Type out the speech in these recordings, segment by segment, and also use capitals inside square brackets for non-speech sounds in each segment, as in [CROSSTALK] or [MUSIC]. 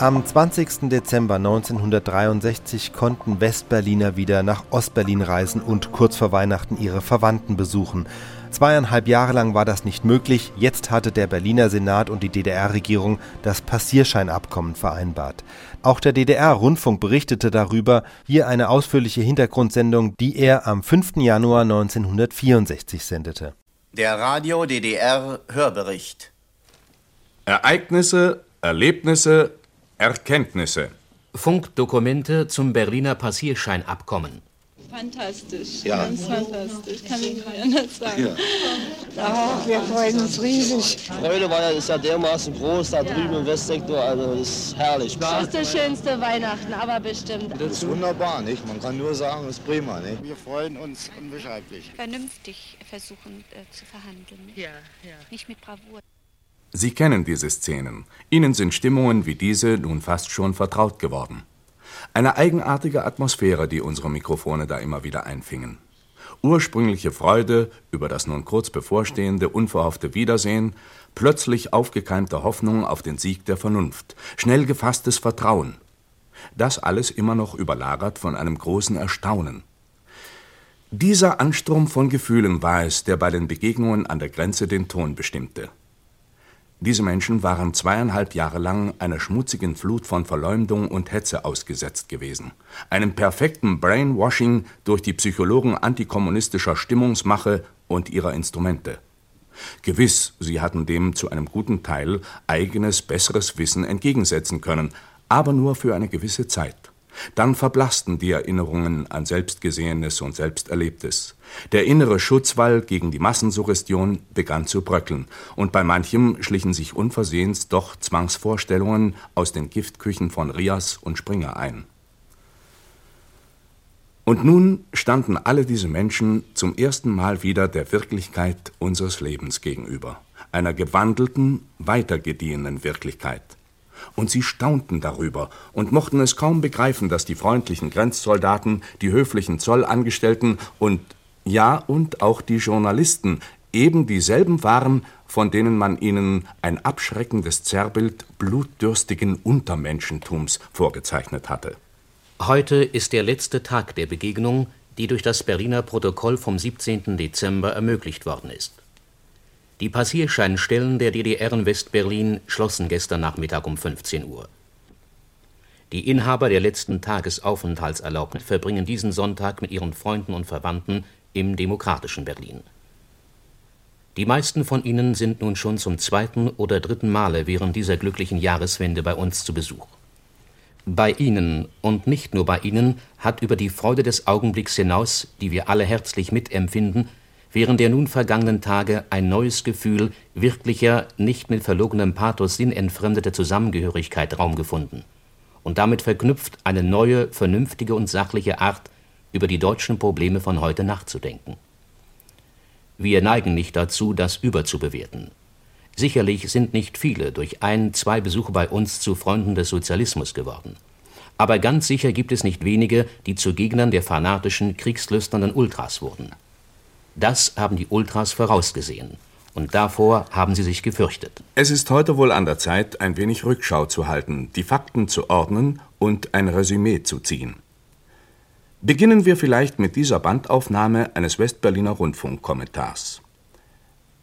Am 20. Dezember 1963 konnten Westberliner wieder nach Ostberlin reisen und kurz vor Weihnachten ihre Verwandten besuchen. Zweieinhalb Jahre lang war das nicht möglich. Jetzt hatte der Berliner Senat und die DDR-Regierung das Passierscheinabkommen vereinbart. Auch der DDR-Rundfunk berichtete darüber. Hier eine ausführliche Hintergrundsendung, die er am 5. Januar 1964 sendete. Der Radio DDR Hörbericht. Ereignisse, Erlebnisse, Erkenntnisse. Funkdokumente zum Berliner Passierscheinabkommen. Fantastisch, Ja. ganz fantastisch, kann ich nicht anders sagen. Ach, wir freuen uns riesig. Freude war ja, ist ja dermaßen groß da drüben im Westsektor, also das ist herrlich. Das ist das schönste Weihnachten, aber bestimmt. Das ist wunderbar, nicht? Man kann nur sagen, es ist prima, nicht? Wir freuen uns unbeschreiblich. Vernünftig versuchen äh, zu verhandeln. Nicht? Ja, ja. Nicht mit Bravour. Sie kennen diese Szenen. Ihnen sind Stimmungen wie diese nun fast schon vertraut geworden. Eine eigenartige Atmosphäre, die unsere Mikrofone da immer wieder einfingen. Ursprüngliche Freude über das nun kurz bevorstehende unverhoffte Wiedersehen, plötzlich aufgekeimte Hoffnung auf den Sieg der Vernunft, schnell gefasstes Vertrauen. Das alles immer noch überlagert von einem großen Erstaunen. Dieser Anstrom von Gefühlen war es, der bei den Begegnungen an der Grenze den Ton bestimmte. Diese Menschen waren zweieinhalb Jahre lang einer schmutzigen Flut von Verleumdung und Hetze ausgesetzt gewesen, einem perfekten Brainwashing durch die Psychologen antikommunistischer Stimmungsmache und ihrer Instrumente. Gewiss, sie hatten dem zu einem guten Teil eigenes, besseres Wissen entgegensetzen können, aber nur für eine gewisse Zeit. Dann verblassten die Erinnerungen an Selbstgesehenes und Selbsterlebtes. Der innere Schutzwall gegen die Massensuggestion begann zu bröckeln, und bei manchem schlichen sich unversehens doch Zwangsvorstellungen aus den Giftküchen von Rias und Springer ein. Und nun standen alle diese Menschen zum ersten Mal wieder der Wirklichkeit unseres Lebens gegenüber, einer gewandelten, weitergediehenen Wirklichkeit. Und sie staunten darüber und mochten es kaum begreifen, dass die freundlichen Grenzsoldaten, die höflichen Zollangestellten und ja und auch die Journalisten eben dieselben waren, von denen man ihnen ein abschreckendes Zerrbild blutdürstigen Untermenschentums vorgezeichnet hatte. Heute ist der letzte Tag der Begegnung, die durch das Berliner Protokoll vom 17. Dezember ermöglicht worden ist. Die Passierscheinstellen der DDR in Westberlin schlossen gestern Nachmittag um 15 Uhr. Die Inhaber der letzten Tagesaufenthaltserlaubnis verbringen diesen Sonntag mit ihren Freunden und Verwandten im demokratischen Berlin. Die meisten von ihnen sind nun schon zum zweiten oder dritten Male während dieser glücklichen Jahreswende bei uns zu Besuch. Bei ihnen und nicht nur bei ihnen hat über die Freude des Augenblicks hinaus, die wir alle herzlich mitempfinden, während der nun vergangenen Tage ein neues Gefühl wirklicher, nicht mit verlogenem Pathos sinnentfremdeter Zusammengehörigkeit Raum gefunden und damit verknüpft eine neue, vernünftige und sachliche Art, über die deutschen Probleme von heute nachzudenken. Wir neigen nicht dazu, das überzubewerten. Sicherlich sind nicht viele durch ein, zwei Besuche bei uns zu Freunden des Sozialismus geworden. Aber ganz sicher gibt es nicht wenige, die zu Gegnern der fanatischen, kriegslüsternden Ultras wurden. Das haben die Ultras vorausgesehen. Und davor haben sie sich gefürchtet. Es ist heute wohl an der Zeit, ein wenig Rückschau zu halten, die Fakten zu ordnen und ein Resümee zu ziehen. Beginnen wir vielleicht mit dieser Bandaufnahme eines Westberliner Rundfunkkommentars.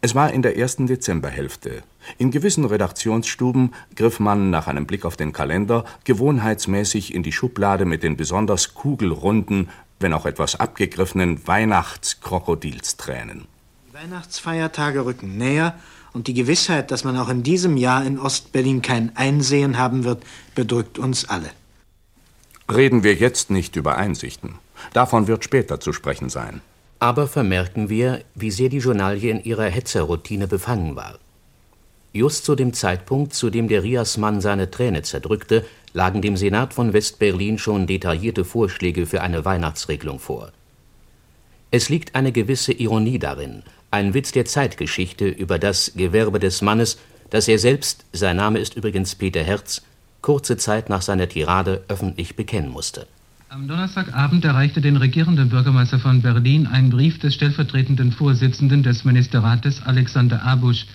Es war in der ersten Dezemberhälfte. In gewissen Redaktionsstuben griff man nach einem Blick auf den Kalender gewohnheitsmäßig in die Schublade mit den besonders kugelrunden, wenn auch etwas abgegriffenen Weihnachtskrokodilstränen. Die Weihnachtsfeiertage rücken näher und die Gewissheit, dass man auch in diesem Jahr in Ostberlin kein Einsehen haben wird, bedrückt uns alle. Reden wir jetzt nicht über Einsichten. Davon wird später zu sprechen sein. Aber vermerken wir, wie sehr die Journalie in ihrer Hetzerroutine befangen war. Just zu dem Zeitpunkt, zu dem der Riasmann seine Träne zerdrückte, lagen dem Senat von Westberlin schon detaillierte Vorschläge für eine Weihnachtsregelung vor. Es liegt eine gewisse Ironie darin, ein Witz der Zeitgeschichte über das Gewerbe des Mannes, das er selbst, sein Name ist übrigens Peter Herz, kurze Zeit nach seiner Tirade öffentlich bekennen musste. Am Donnerstagabend erreichte den regierenden Bürgermeister von Berlin ein Brief des stellvertretenden Vorsitzenden des Ministerrates Alexander Abusch,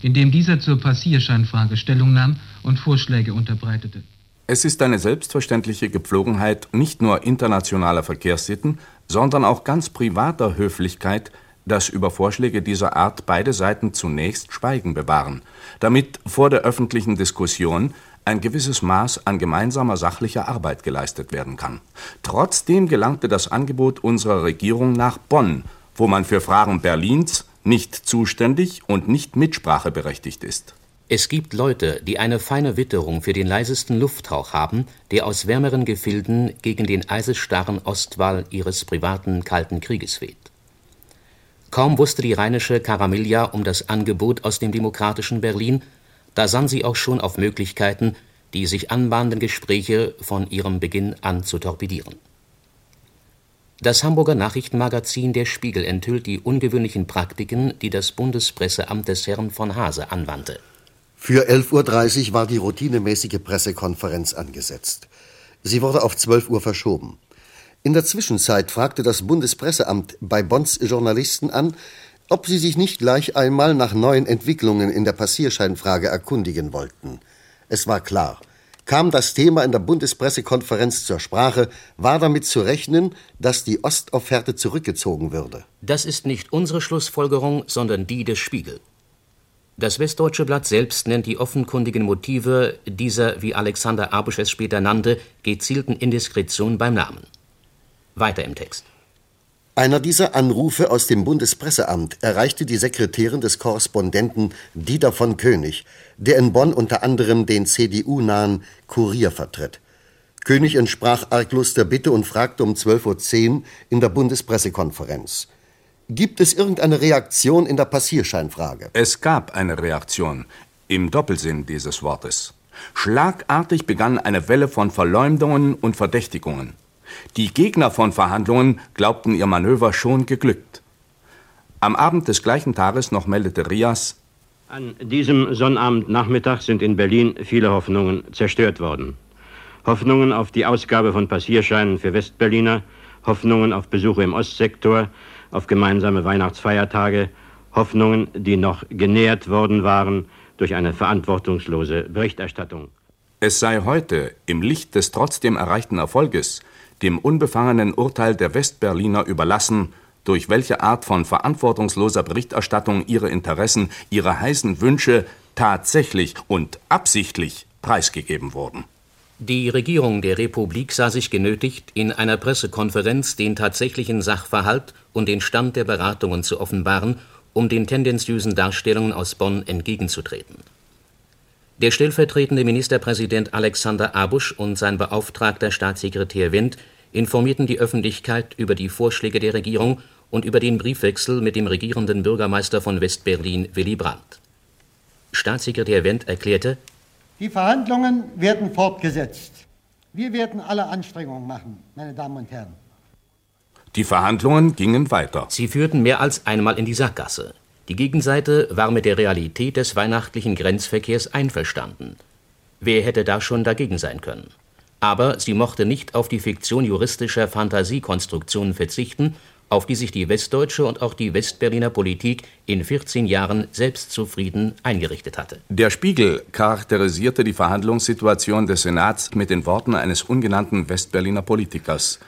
in dem dieser zur Passierscheinfrage Stellung nahm und Vorschläge unterbreitete. Es ist eine selbstverständliche Gepflogenheit nicht nur internationaler Verkehrssitten, sondern auch ganz privater Höflichkeit, dass über Vorschläge dieser Art beide Seiten zunächst Schweigen bewahren, damit vor der öffentlichen Diskussion ein gewisses Maß an gemeinsamer sachlicher Arbeit geleistet werden kann. Trotzdem gelangte das Angebot unserer Regierung nach Bonn, wo man für Fragen Berlins nicht zuständig und nicht mitspracheberechtigt ist. Es gibt Leute, die eine feine Witterung für den leisesten Lufthauch haben, der aus wärmeren Gefilden gegen den eisesstarren Ostwall ihres privaten kalten Krieges weht. Kaum wusste die rheinische Caramilla um das Angebot aus dem demokratischen Berlin, da sann sie auch schon auf Möglichkeiten, die sich anbahnenden Gespräche von ihrem Beginn an zu torpedieren. Das Hamburger Nachrichtenmagazin Der Spiegel enthüllt die ungewöhnlichen Praktiken, die das Bundespresseamt des Herrn von Hase anwandte. Für 11.30 Uhr war die routinemäßige Pressekonferenz angesetzt. Sie wurde auf 12 Uhr verschoben. In der Zwischenzeit fragte das Bundespresseamt bei Bonds Journalisten an, ob sie sich nicht gleich einmal nach neuen Entwicklungen in der Passierscheinfrage erkundigen wollten. Es war klar. Kam das Thema in der Bundespressekonferenz zur Sprache, war damit zu rechnen, dass die Ostofferte zurückgezogen würde. Das ist nicht unsere Schlussfolgerung, sondern die des Spiegel. Das Westdeutsche Blatt selbst nennt die offenkundigen Motive dieser, wie Alexander Abusch es später nannte, gezielten Indiskretion beim Namen. Weiter im Text. Einer dieser Anrufe aus dem Bundespresseamt erreichte die Sekretärin des Korrespondenten Dieter von König, der in Bonn unter anderem den CDU-nahen Kurier vertritt. König entsprach arglos der Bitte und fragte um 12.10 Uhr in der Bundespressekonferenz. Gibt es irgendeine Reaktion in der Passierscheinfrage? Es gab eine Reaktion, im Doppelsinn dieses Wortes. Schlagartig begann eine Welle von Verleumdungen und Verdächtigungen. Die Gegner von Verhandlungen glaubten ihr Manöver schon geglückt. Am Abend des gleichen Tages noch meldete Rias, an diesem Sonnabendnachmittag sind in Berlin viele Hoffnungen zerstört worden. Hoffnungen auf die Ausgabe von Passierscheinen für Westberliner, Hoffnungen auf Besuche im Ostsektor, auf gemeinsame Weihnachtsfeiertage, Hoffnungen, die noch genährt worden waren durch eine verantwortungslose Berichterstattung. Es sei heute, im Licht des trotzdem erreichten Erfolges, dem unbefangenen Urteil der Westberliner überlassen, durch welche Art von verantwortungsloser Berichterstattung ihre Interessen, ihre heißen Wünsche tatsächlich und absichtlich preisgegeben wurden. Die Regierung der Republik sah sich genötigt, in einer Pressekonferenz den tatsächlichen Sachverhalt und den Stand der Beratungen zu offenbaren, um den tendenziösen Darstellungen aus Bonn entgegenzutreten. Der stellvertretende Ministerpräsident Alexander Abusch und sein beauftragter Staatssekretär Wendt informierten die Öffentlichkeit über die Vorschläge der Regierung und über den Briefwechsel mit dem regierenden Bürgermeister von Westberlin Willy Brandt. Staatssekretär Wendt erklärte, die Verhandlungen werden fortgesetzt. Wir werden alle Anstrengungen machen, meine Damen und Herren. Die Verhandlungen gingen weiter. Sie führten mehr als einmal in die Sackgasse. Die Gegenseite war mit der Realität des weihnachtlichen Grenzverkehrs einverstanden. Wer hätte da schon dagegen sein können? Aber sie mochte nicht auf die Fiktion juristischer Fantasiekonstruktionen verzichten, auf die sich die westdeutsche und auch die Westberliner Politik in 14 Jahren selbstzufrieden eingerichtet hatte. Der Spiegel charakterisierte die Verhandlungssituation des Senats mit den Worten eines ungenannten Westberliner Politikers.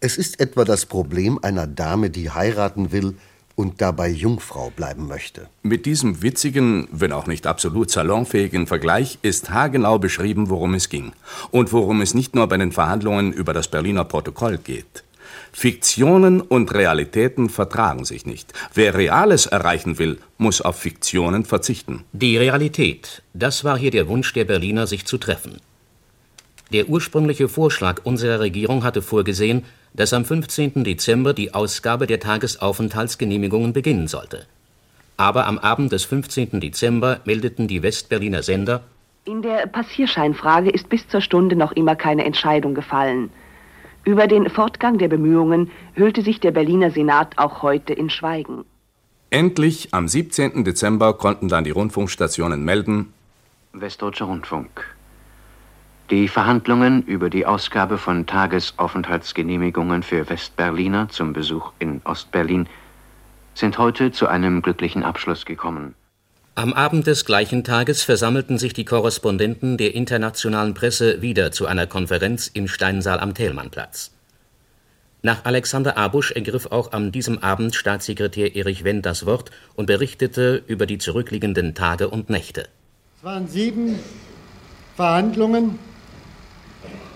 Es ist etwa das Problem einer Dame, die heiraten will, und dabei Jungfrau bleiben möchte. Mit diesem witzigen, wenn auch nicht absolut salonfähigen Vergleich ist haargenau beschrieben, worum es ging. Und worum es nicht nur bei den Verhandlungen über das Berliner Protokoll geht. Fiktionen und Realitäten vertragen sich nicht. Wer Reales erreichen will, muss auf Fiktionen verzichten. Die Realität, das war hier der Wunsch der Berliner, sich zu treffen. Der ursprüngliche Vorschlag unserer Regierung hatte vorgesehen, dass am 15. Dezember die Ausgabe der Tagesaufenthaltsgenehmigungen beginnen sollte. Aber am Abend des 15. Dezember meldeten die Westberliner Sender, in der Passierscheinfrage ist bis zur Stunde noch immer keine Entscheidung gefallen. Über den Fortgang der Bemühungen hüllte sich der Berliner Senat auch heute in Schweigen. Endlich am 17. Dezember konnten dann die Rundfunkstationen melden, Westdeutscher Rundfunk. Die Verhandlungen über die Ausgabe von Tagesaufenthaltsgenehmigungen für Westberliner zum Besuch in Ostberlin sind heute zu einem glücklichen Abschluss gekommen. Am Abend des gleichen Tages versammelten sich die Korrespondenten der internationalen Presse wieder zu einer Konferenz im Steinsaal am Thälmannplatz. Nach Alexander Abusch ergriff auch an diesem Abend Staatssekretär Erich Wendt das Wort und berichtete über die zurückliegenden Tage und Nächte. Es waren sieben Verhandlungen.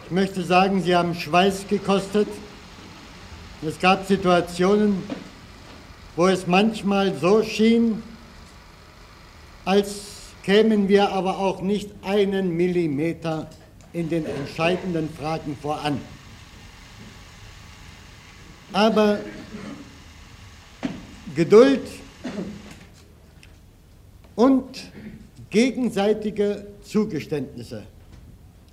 Ich möchte sagen, sie haben Schweiß gekostet. Es gab Situationen, wo es manchmal so schien, als kämen wir aber auch nicht einen Millimeter in den entscheidenden Fragen voran. Aber Geduld und gegenseitige Zugeständnisse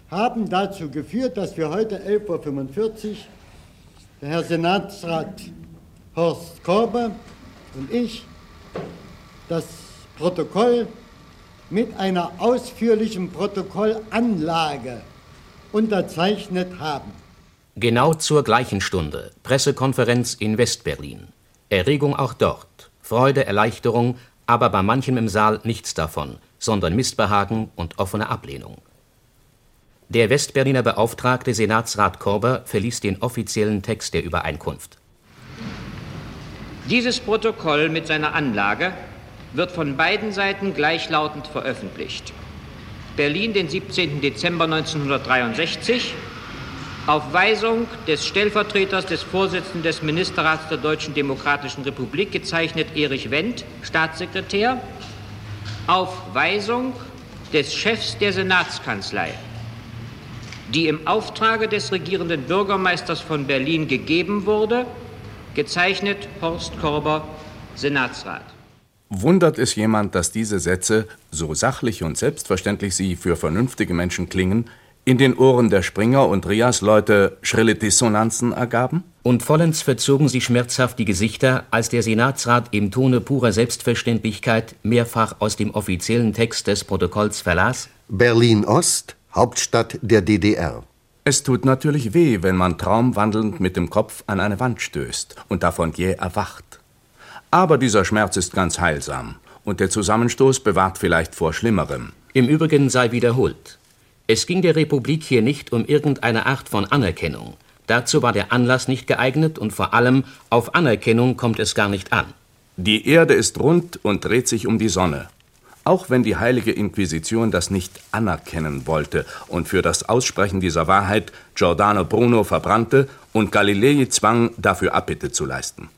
haben dazu geführt, dass wir heute 11.45 Uhr, der Herr Senatsrat Horst Korber und ich, das Protokoll mit einer ausführlichen Protokollanlage unterzeichnet haben. Genau zur gleichen Stunde Pressekonferenz in Westberlin. Erregung auch dort, Freude, Erleichterung, aber bei manchem im Saal nichts davon, sondern Missbehagen und offene Ablehnung. Der Westberliner Beauftragte Senatsrat Korber verließ den offiziellen Text der Übereinkunft. Dieses Protokoll mit seiner Anlage wird von beiden Seiten gleichlautend veröffentlicht. Berlin, den 17. Dezember 1963 auf Weisung des Stellvertreters des Vorsitzenden des Ministerrats der Deutschen Demokratischen Republik, gezeichnet Erich Wendt, Staatssekretär, auf Weisung des Chefs der Senatskanzlei, die im Auftrage des regierenden Bürgermeisters von Berlin gegeben wurde, gezeichnet Horst Korber, Senatsrat. Wundert es jemand, dass diese Sätze, so sachlich und selbstverständlich sie für vernünftige Menschen klingen, in den Ohren der Springer und Rias-Leute schrille Dissonanzen ergaben? Und vollends verzogen sie schmerzhaft die Gesichter, als der Senatsrat im Tone purer Selbstverständlichkeit mehrfach aus dem offiziellen Text des Protokolls verlas: Berlin-Ost, Hauptstadt der DDR. Es tut natürlich weh, wenn man traumwandelnd mit dem Kopf an eine Wand stößt und davon jäh erwacht. Aber dieser Schmerz ist ganz heilsam und der Zusammenstoß bewahrt vielleicht vor Schlimmerem. Im Übrigen sei wiederholt. Es ging der Republik hier nicht um irgendeine Art von Anerkennung. Dazu war der Anlass nicht geeignet und vor allem auf Anerkennung kommt es gar nicht an. Die Erde ist rund und dreht sich um die Sonne. Auch wenn die heilige Inquisition das nicht anerkennen wollte und für das Aussprechen dieser Wahrheit Giordano Bruno verbrannte und Galilei zwang, dafür Abbitte zu leisten.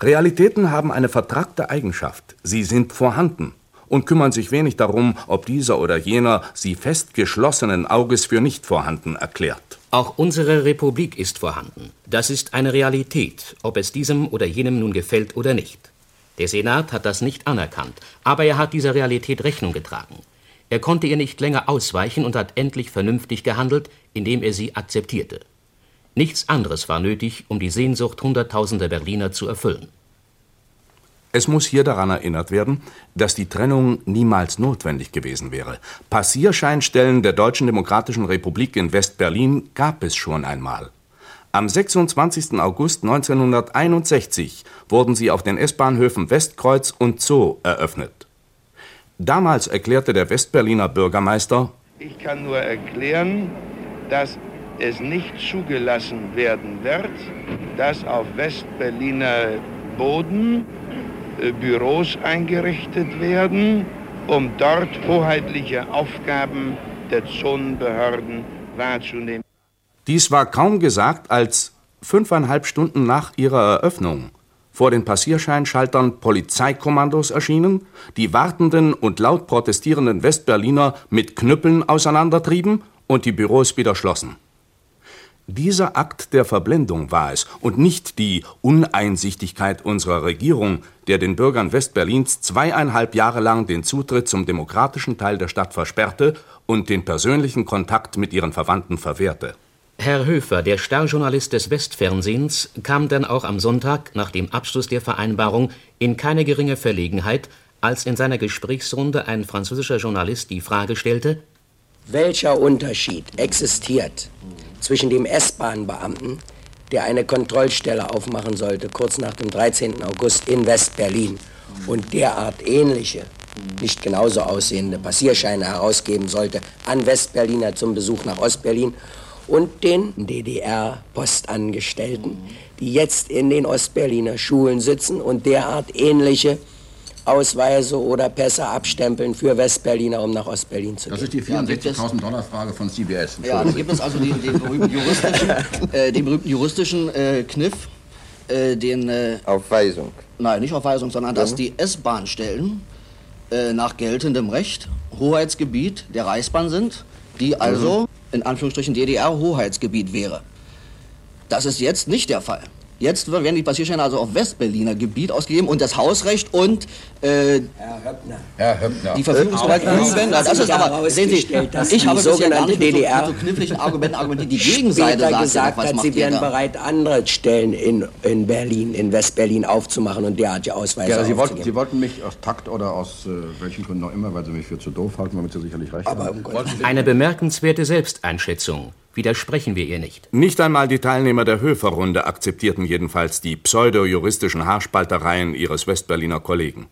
Realitäten haben eine vertragte Eigenschaft. Sie sind vorhanden und kümmern sich wenig darum, ob dieser oder jener sie fest geschlossenen Auges für nicht vorhanden erklärt. Auch unsere Republik ist vorhanden. Das ist eine Realität, ob es diesem oder jenem nun gefällt oder nicht. Der Senat hat das nicht anerkannt, aber er hat dieser Realität Rechnung getragen. Er konnte ihr nicht länger ausweichen und hat endlich vernünftig gehandelt, indem er sie akzeptierte. Nichts anderes war nötig, um die Sehnsucht hunderttausender Berliner zu erfüllen. Es muss hier daran erinnert werden, dass die Trennung niemals notwendig gewesen wäre. Passierscheinstellen der Deutschen Demokratischen Republik in West-Berlin gab es schon einmal. Am 26. August 1961 wurden sie auf den S-Bahnhöfen Westkreuz und Zoo eröffnet. Damals erklärte der Westberliner Bürgermeister: Ich kann nur erklären, dass es nicht zugelassen werden wird, dass auf Westberliner Boden äh, Büros eingerichtet werden, um dort hoheitliche Aufgaben der Zonenbehörden wahrzunehmen. Dies war kaum gesagt, als fünfeinhalb Stunden nach ihrer Eröffnung vor den Passierscheinschaltern Polizeikommandos erschienen, die wartenden und laut protestierenden Westberliner mit Knüppeln auseinandertrieben und die Büros wieder schlossen. Dieser Akt der Verblendung war es und nicht die Uneinsichtigkeit unserer Regierung, der den Bürgern Westberlins zweieinhalb Jahre lang den Zutritt zum demokratischen Teil der Stadt versperrte und den persönlichen Kontakt mit ihren Verwandten verwehrte. Herr Höfer, der Starjournalist des Westfernsehens, kam dann auch am Sonntag nach dem Abschluss der Vereinbarung in keine geringe Verlegenheit, als in seiner Gesprächsrunde ein französischer Journalist die Frage stellte: Welcher Unterschied existiert zwischen dem S-Bahn-Beamten, der eine Kontrollstelle aufmachen sollte, kurz nach dem 13. August in West-Berlin, und derart ähnliche nicht genauso aussehende Passierscheine herausgeben sollte an Westberliner zum Besuch nach Ostberlin und den DDR-Postangestellten, die jetzt in den Ostberliner Schulen sitzen und derart ähnliche Ausweise oder Pässe abstempeln für Westberliner, um nach Ostberlin zu Das gehen. ist die 64.000 Dollar Frage von CBS. Ja, da gibt es also den, den berühmten juristischen, [LAUGHS] äh, den berühmten juristischen äh, Kniff, äh, den... Äh, Auf Weisung. Nein, nicht auf Weisung, sondern dass Mhm. die S-Bahn-Stellen äh, nach geltendem Recht Hoheitsgebiet der Reichsbahn sind, die also in Anführungsstrichen DDR-Hoheitsgebiet wäre. Das ist jetzt nicht der Fall. Jetzt werden die Passierscheine also auf Westberliner Gebiet ausgegeben und das Hausrecht und äh, Herr Höppner. die Verfügungsgewalt üben. Das ist aber, sehen Sie, dass ich die habe sogenannte so, DDR mit so kniffligen Argumenten argumentiert, die [LAUGHS] Gegenseite sagt, gesagt was hat, sie wären bereit, andere Stellen in, in Berlin, in Westberlin aufzumachen und derartige Ausweise Ja, Sie, wollten. Sie wollten mich aus Takt oder aus äh, welchen Gründen auch immer, weil Sie mich für zu doof halten, womit Sie sicherlich recht haben. Wollten Sie- Eine bemerkenswerte Selbsteinschätzung. Widersprechen wir ihr nicht. Nicht einmal die Teilnehmer der Höfer-Runde akzeptierten jedenfalls die pseudo-juristischen Haarspaltereien ihres Westberliner Kollegen.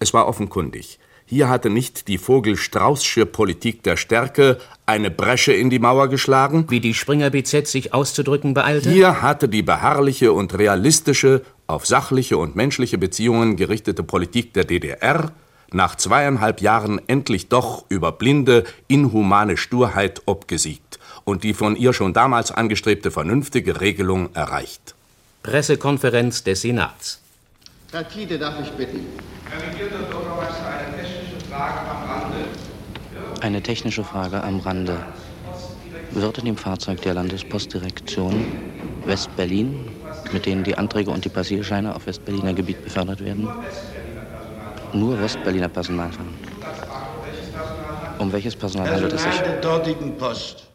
Es war offenkundig. Hier hatte nicht die Vogel-Straußsche Politik der Stärke eine Bresche in die Mauer geschlagen. Wie die Springer BZ sich auszudrücken beeilte? Hier hatte die beharrliche und realistische, auf sachliche und menschliche Beziehungen gerichtete Politik der DDR nach zweieinhalb Jahren endlich doch über blinde, inhumane Sturheit obgesiegt und die von ihr schon damals angestrebte vernünftige Regelung erreicht. Pressekonferenz des Senats. Herr Tiede, darf ich bitten? Herr regierender Bürgermeister, eine technische Frage am Rande. Eine technische Frage am Rande. Wird in dem Fahrzeug der Landespostdirektion West-Berlin, mit denen die Anträge und die Passierscheine auf Westberliner Gebiet befördert werden, nur Westberliner Personal fahren? Um welches Personal handelt es sich? Der dortigen Post.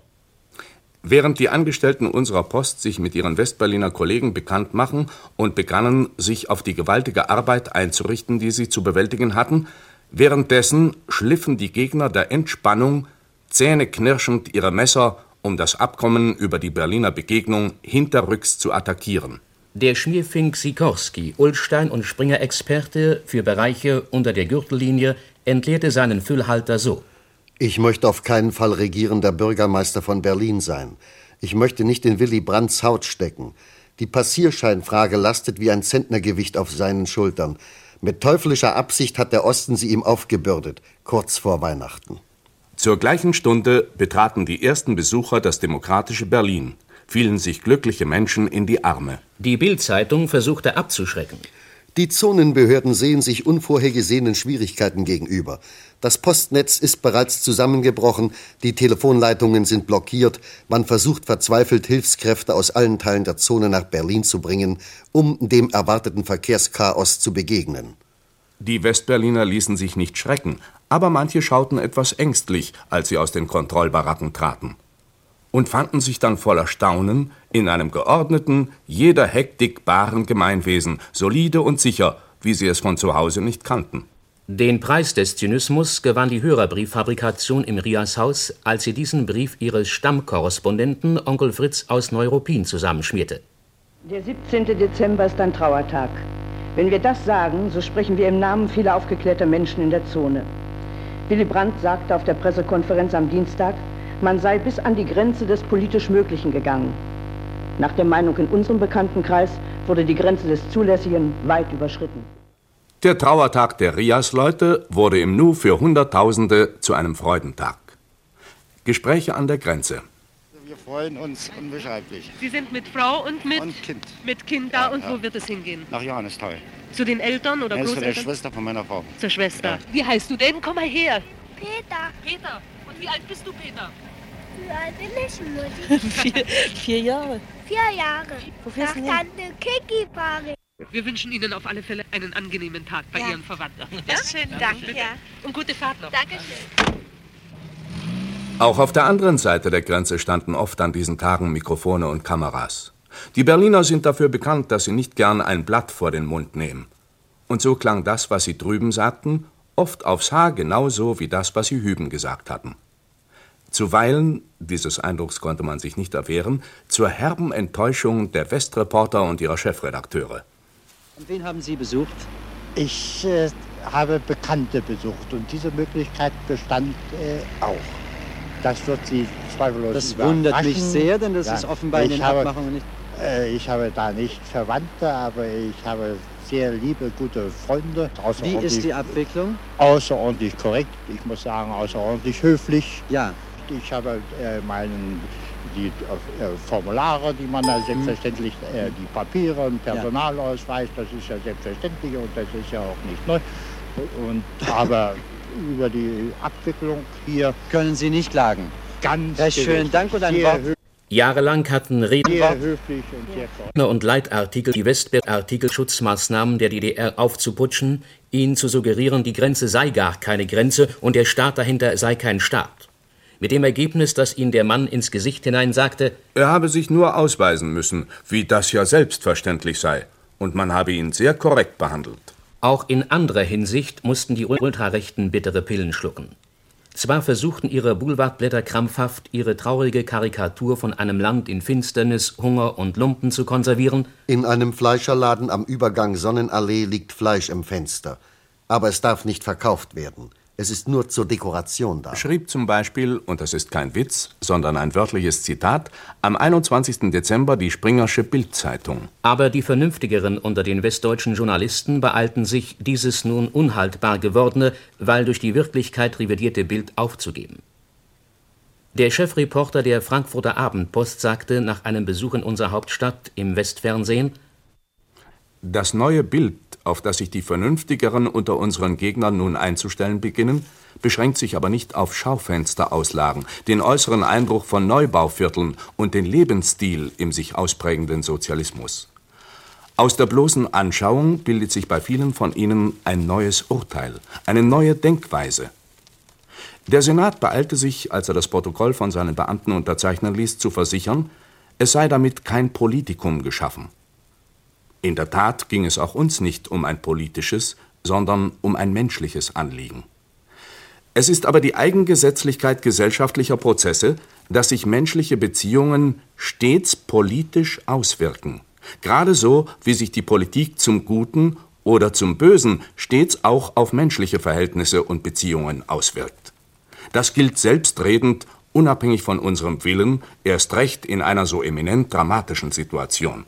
Während die Angestellten unserer Post sich mit ihren Westberliner Kollegen bekannt machen und begannen, sich auf die gewaltige Arbeit einzurichten, die sie zu bewältigen hatten, währenddessen schliffen die Gegner der Entspannung zähneknirschend ihre Messer, um das Abkommen über die Berliner Begegnung hinterrücks zu attackieren. Der Schmierfink Sikorski, Ullstein und Springer-Experte für Bereiche unter der Gürtellinie, entleerte seinen Füllhalter so. Ich möchte auf keinen Fall regierender Bürgermeister von Berlin sein. Ich möchte nicht in Willy Brandts Haut stecken. Die Passierscheinfrage lastet wie ein Zentnergewicht auf seinen Schultern. Mit teuflischer Absicht hat der Osten sie ihm aufgebürdet, kurz vor Weihnachten. Zur gleichen Stunde betraten die ersten Besucher das demokratische Berlin, fielen sich glückliche Menschen in die Arme. Die Bild-Zeitung versuchte abzuschrecken. Die Zonenbehörden sehen sich unvorhergesehenen Schwierigkeiten gegenüber. Das Postnetz ist bereits zusammengebrochen, die Telefonleitungen sind blockiert, man versucht verzweifelt Hilfskräfte aus allen Teilen der Zone nach Berlin zu bringen, um dem erwarteten Verkehrschaos zu begegnen. Die Westberliner ließen sich nicht schrecken, aber manche schauten etwas ängstlich, als sie aus den Kontrollbaracken traten. Und fanden sich dann voller Staunen in einem geordneten, jeder Hektik baren Gemeinwesen, solide und sicher, wie sie es von zu Hause nicht kannten. Den Preis des Zynismus gewann die Hörerbrieffabrikation im Riashaus, als sie diesen Brief ihres Stammkorrespondenten Onkel Fritz aus Neuruppin zusammenschmierte. Der 17. Dezember ist ein Trauertag. Wenn wir das sagen, so sprechen wir im Namen vieler aufgeklärter Menschen in der Zone. Willy Brandt sagte auf der Pressekonferenz am Dienstag, man sei bis an die Grenze des politisch Möglichen gegangen. Nach der Meinung in unserem Bekanntenkreis wurde die Grenze des Zulässigen weit überschritten. Der Trauertag der Rias-Leute wurde im Nu für Hunderttausende zu einem Freudentag. Gespräche an der Grenze. Wir freuen uns unbeschreiblich. Sie sind mit Frau und mit, Kind. mit Kind da Ja, und ja. wo wird es hingehen? Nach Johannisthal. Zu den Eltern oder Er ist von der Großeltern? Schwester von meiner Frau. Zur Schwester. Ja. Wie heißt du denn? Komm mal her. Peter. Peter. Und wie alt bist du, Peter? Wie alt bin ich, Mutti? vier, vier Jahre. Vier Jahre. Wo Nach fährst? Tante Kiki fahre. Wir wünschen Ihnen auf alle Fälle einen angenehmen Tag bei Ja. Ihren Verwandten. Ja, schönen Dank, bitte. ja. Und gute Fahrt noch. Dankeschön. Auch auf der anderen Seite der Grenze standen oft an diesen Tagen Mikrofone und Kameras. Die Berliner sind dafür bekannt, dass sie nicht gern ein Blatt vor den Mund nehmen. Und so klang das, was sie drüben sagten, oft aufs Haar genauso wie das, was sie hüben gesagt hatten. Zuweilen, dieses Eindrucks konnte man sich nicht erwehren, zur herben Enttäuschung der Westreporter und ihrer Chefredakteure. Und wen haben Sie besucht? Ich äh, habe Bekannte besucht und diese Möglichkeit bestand äh, auch. Das wird Sie zweifellos Das wundert mich sehr, denn das ja, ist offenbar in den habe, Abmachungen nicht. Äh, ich habe da nicht Verwandte, aber ich habe sehr liebe, gute Freunde. Wie ist die Abwicklung? Außerordentlich korrekt, ich muss sagen, außerordentlich höflich. Ja. Ich habe äh, meinen die äh, Formulare, die man da mhm. selbstverständlich, äh, die Papiere, einen Personalausweis, das ist ja selbstverständlich und das ist ja auch nicht neu. Und aber [LAUGHS] über die Abwicklung hier können Sie nicht klagen. Ganz Recht schönen Dank und ein Wort. Jahrelang hatten Reden und, und Leitartikel die Westberg-Artikelschutzmaßnahmen der DDR aufzuputschen, ihnen zu suggerieren, die Grenze sei gar keine Grenze und der Staat dahinter sei kein Staat. Mit dem Ergebnis, dass ihn der Mann ins Gesicht hinein sagte, er habe sich nur ausweisen müssen, wie das ja selbstverständlich sei, und man habe ihn sehr korrekt behandelt. Auch in anderer Hinsicht mussten die Ultrarechten bittere Pillen schlucken. Zwar versuchten ihre Boulevardblätter krampfhaft, ihre traurige Karikatur von einem Land in Finsternis, Hunger und Lumpen zu konservieren. In einem Fleischerladen am Übergang Sonnenallee liegt Fleisch im Fenster. Aber es darf nicht verkauft werden. Es ist nur zur Dekoration da. Schrieb zum Beispiel, und das ist kein Witz, sondern ein wörtliches Zitat, am 21. Dezember die Springersche Bildzeitung. Aber die Vernünftigeren unter den westdeutschen Journalisten beeilten sich, dieses nun unhaltbar gewordene, weil durch die Wirklichkeit revidierte Bild aufzugeben. Der Chefreporter der Frankfurter Abendpost sagte nach einem Besuch in unserer Hauptstadt im Westfernsehen, das neue Bild, auf das sich die Vernünftigeren unter unseren Gegnern nun einzustellen beginnen, beschränkt sich aber nicht auf Schaufensterauslagen, den äußeren Eindruck von Neubauvierteln und den Lebensstil im sich ausprägenden Sozialismus. Aus der bloßen Anschauung bildet sich bei vielen von ihnen ein neues Urteil, eine neue Denkweise. Der Senat beeilte sich, als er das Protokoll von seinen Beamten unterzeichnen ließ, zu versichern, es sei damit kein Politikum geschaffen. In der Tat ging es auch uns nicht um ein politisches, sondern um ein menschliches Anliegen. Es ist aber die Eigengesetzlichkeit gesellschaftlicher Prozesse, dass sich menschliche Beziehungen stets politisch auswirken, gerade so wie sich die Politik zum Guten oder zum Bösen stets auch auf menschliche Verhältnisse und Beziehungen auswirkt. Das gilt selbstredend, unabhängig von unserem Willen, erst recht in einer so eminent dramatischen Situation.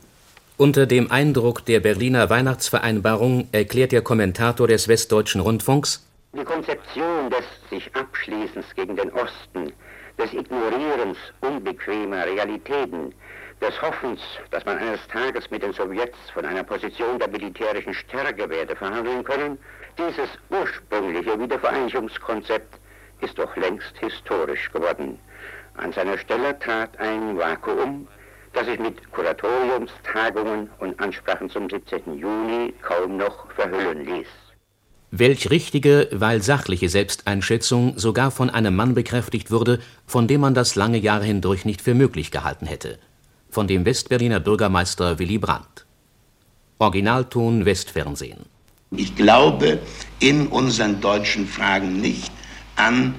Unter dem Eindruck der Berliner Weihnachtsvereinbarung erklärt der Kommentator des Westdeutschen Rundfunks: Die Konzeption des sich Abschließens gegen den Osten, des Ignorierens unbequemer Realitäten, des Hoffens, dass man eines Tages mit den Sowjets von einer Position der militärischen Stärke werde verhandeln können, dieses ursprüngliche Wiedervereinigungskonzept ist doch längst historisch geworden. An seiner Stelle trat ein Vakuum, das sich mit Kuratoriumstagungen und Ansprachen zum 17. Juni kaum noch verhüllen ließ. Welch richtige, weil sachliche Selbsteinschätzung sogar von einem Mann bekräftigt wurde, von dem man das lange Jahre hindurch nicht für möglich gehalten hätte, von dem Westberliner Bürgermeister Willy Brandt. Originalton Westfernsehen. Ich glaube in unseren deutschen Fragen nicht an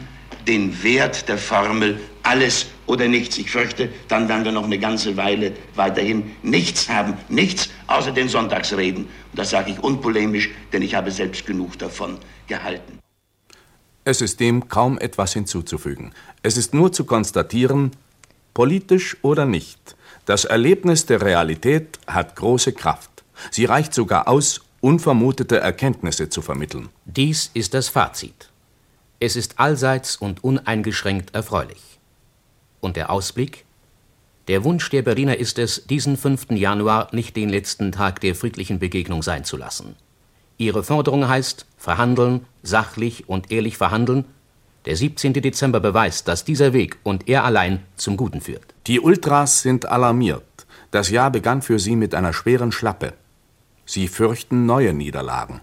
den Wert der Formel alles oder nichts. Ich fürchte, dann werden wir noch eine ganze Weile weiterhin nichts haben. Nichts außer den Sonntagsreden. Und das sage ich unpolemisch, denn ich habe selbst genug davon gehalten. Es ist dem kaum etwas hinzuzufügen. Es ist nur zu konstatieren, politisch oder nicht, das Erlebnis der Realität hat große Kraft. Sie reicht sogar aus, unvermutete Erkenntnisse zu vermitteln. Dies ist das Fazit. Es ist allseits und uneingeschränkt erfreulich. Und der Ausblick? Der Wunsch der Berliner ist es, diesen 5. Januar nicht den letzten Tag der friedlichen Begegnung sein zu lassen. Ihre Forderung heißt verhandeln, sachlich und ehrlich verhandeln. Der 17. Dezember beweist, dass dieser Weg und er allein zum Guten führt. Die Ultras sind alarmiert. Das Jahr begann für sie mit einer schweren Schlappe. Sie fürchten neue Niederlagen.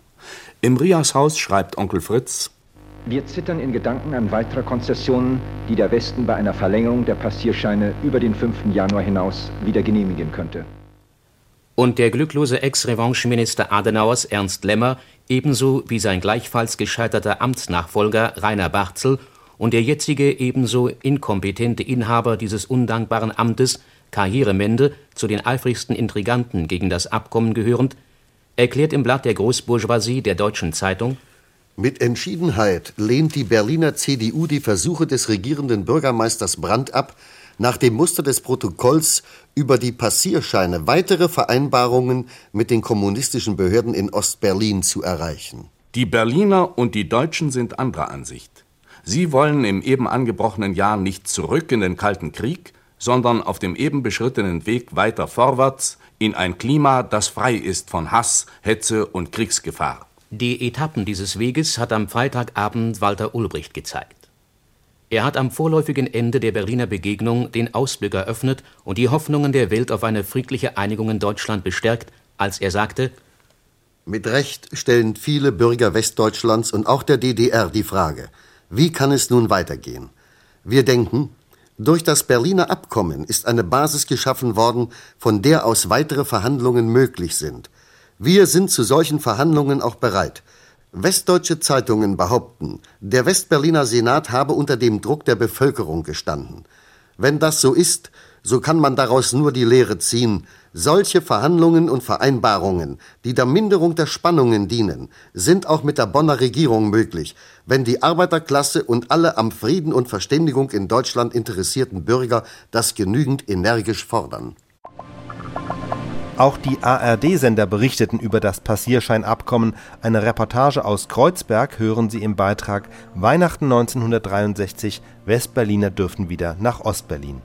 Im Riashaus schreibt Onkel Fritz wir zittern in Gedanken an weitere Konzessionen, die der Westen bei einer Verlängerung der Passierscheine über den 5. Januar hinaus wieder genehmigen könnte. Und der glücklose Ex-Revanche-Minister Adenauers Ernst Lemmer, ebenso wie sein gleichfalls gescheiterter Amtsnachfolger Rainer Barzel und der jetzige ebenso inkompetente Inhaber dieses undankbaren Amtes, Karrieremende, zu den eifrigsten Intriganten gegen das Abkommen gehörend, erklärt im Blatt der Großbourgeoisie der Deutschen Zeitung Mit Entschiedenheit lehnt die Berliner CDU die Versuche des regierenden Bürgermeisters Brandt ab, nach dem Muster des Protokolls über die Passierscheine weitere Vereinbarungen mit den kommunistischen Behörden in Ostberlin zu erreichen. Die Berliner und die Deutschen sind anderer Ansicht. Sie wollen im eben angebrochenen Jahr nicht zurück in den Kalten Krieg, sondern auf dem eben beschrittenen Weg weiter vorwärts in ein Klima, das frei ist von Hass, Hetze und Kriegsgefahr. Die Etappen dieses Weges hat am Freitagabend Walter Ulbricht gezeigt. Er hat am vorläufigen Ende der Berliner Begegnung den Ausblick eröffnet und die Hoffnungen der Welt auf eine friedliche Einigung in Deutschland bestärkt, als er sagte: Mit Recht stellen viele Bürger Westdeutschlands und auch der DDR die Frage: Wie kann es nun weitergehen? Wir denken, durch das Berliner Abkommen ist eine Basis geschaffen worden, von der aus weitere Verhandlungen möglich sind. Wir sind zu solchen Verhandlungen auch bereit. Westdeutsche Zeitungen behaupten, der Westberliner Senat habe unter dem Druck der Bevölkerung gestanden. Wenn das so ist, so kann man daraus nur die Lehre ziehen, solche Verhandlungen und Vereinbarungen, die der Minderung der Spannungen dienen, sind auch mit der Bonner Regierung möglich, wenn die Arbeiterklasse und alle am Frieden und Verständigung in Deutschland interessierten Bürger das genügend energisch fordern. Auch die ARD-Sender berichteten über das Passierscheinabkommen. Eine Reportage aus Kreuzberg hören Sie im Beitrag Weihnachten 1963. Westberliner dürfen wieder nach Ostberlin.